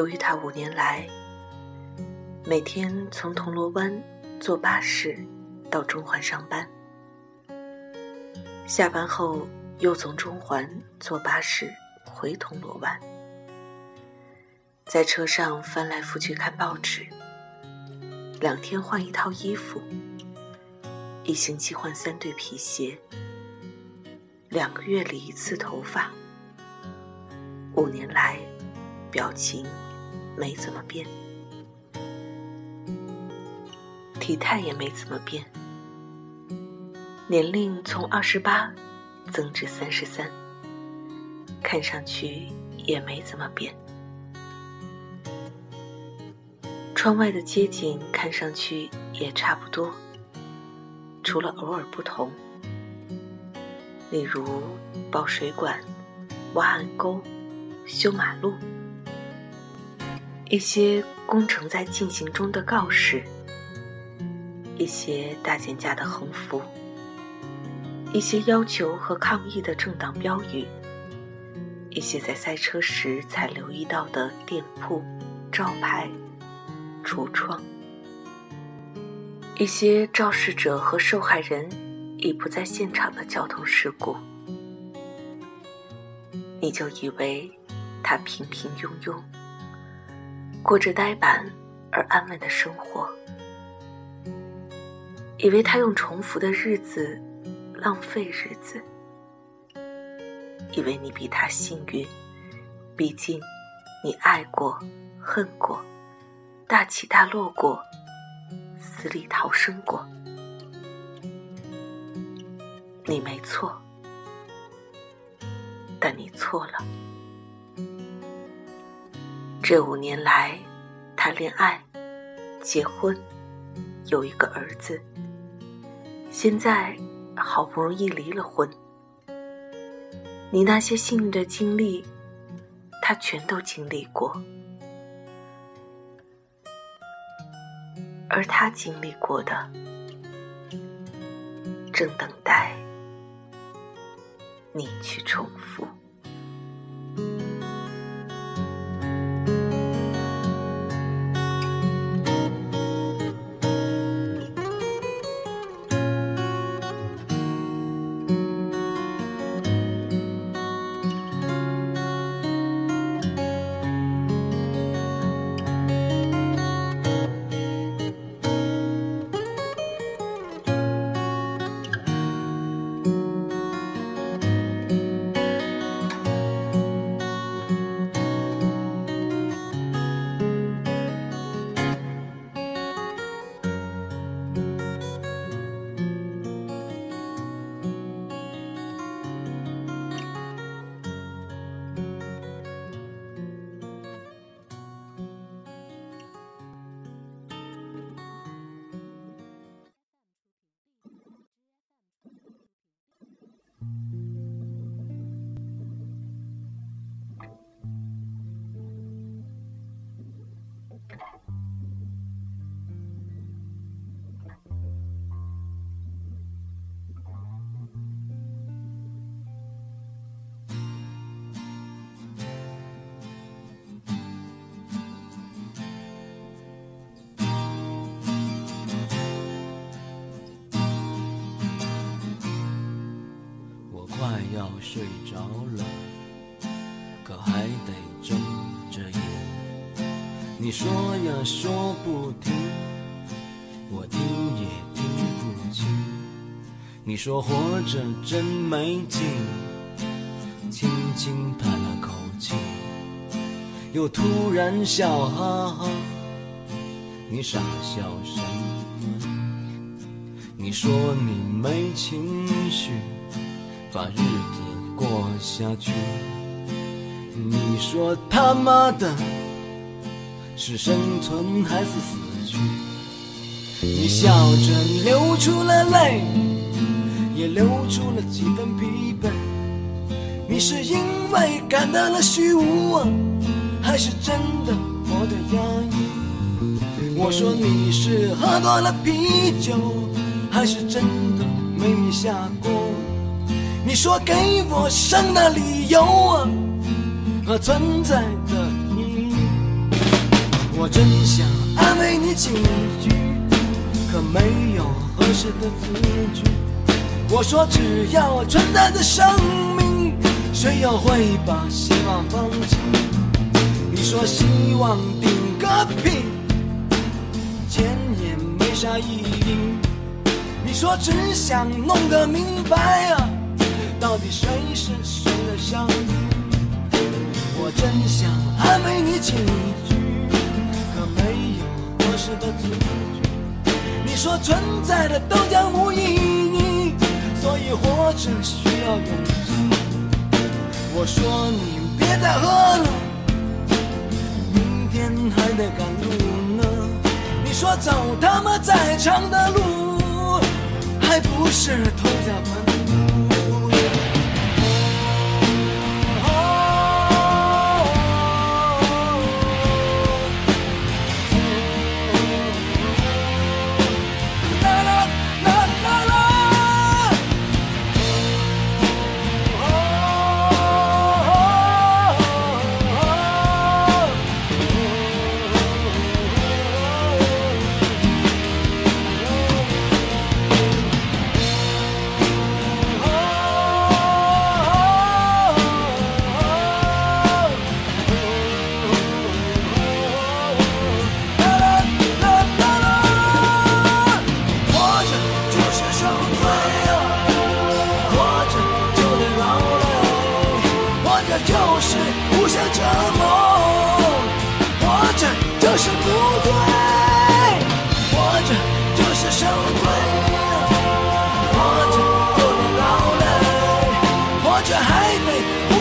由于他五年来每天从铜锣湾坐巴士到中环上班，下班后又从中环坐巴士回铜锣湾，在车上翻来覆去看报纸，两天换一套衣服，一星期换三对皮鞋，两个月理一次头发，五年来。表情没怎么变，体态也没怎么变，年龄从二十八增至三十三，看上去也没怎么变。窗外的街景看上去也差不多，除了偶尔不同，例如包水管、挖暗沟、修马路。一些工程在进行中的告示，一些大减价的横幅，一些要求和抗议的政党标语，一些在塞车时才留意到的店铺、招牌、橱窗，一些肇事者和受害人已不在现场的交通事故，你就以为他平平庸庸。过着呆板而安稳的生活，以为他用重复的日子浪费日子，以为你比他幸运，毕竟你爱过、恨过、大起大落过、死里逃生过，你没错，但你错了。这五年来，谈恋爱、结婚，有一个儿子。现在好不容易离了婚，你那些幸运的经历，他全都经历过，而他经历过的，正等待你去重复。我快要睡着了，可还得睁着眼。你说呀说不停，我听也听不清。你说活着真没劲，轻轻叹了口气，又突然笑哈哈。你傻笑什么？你说你没情绪。把日子过下去，你说他妈的是生存还是死去？你笑着流出了泪，也流出了几分疲惫。你是因为感到了虚无，还是真的活得压抑？我说你是喝多了啤酒，还是真的没下锅？你说给我生的理由啊和存在的意义，真想安慰你几句，可没有合适的字句。我说只要存在的生命，谁又会把希望放弃？你说希望顶个屁，钱也没啥意义。你说只想弄个明白啊，到底谁是谁的上帝？想安慰你几句，可没有合适的字句。你说存在的都将无意义，所以活着需要勇气。我说你别再喝了，明天还得赶路呢。你说走他妈再长的路，还不是头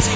气。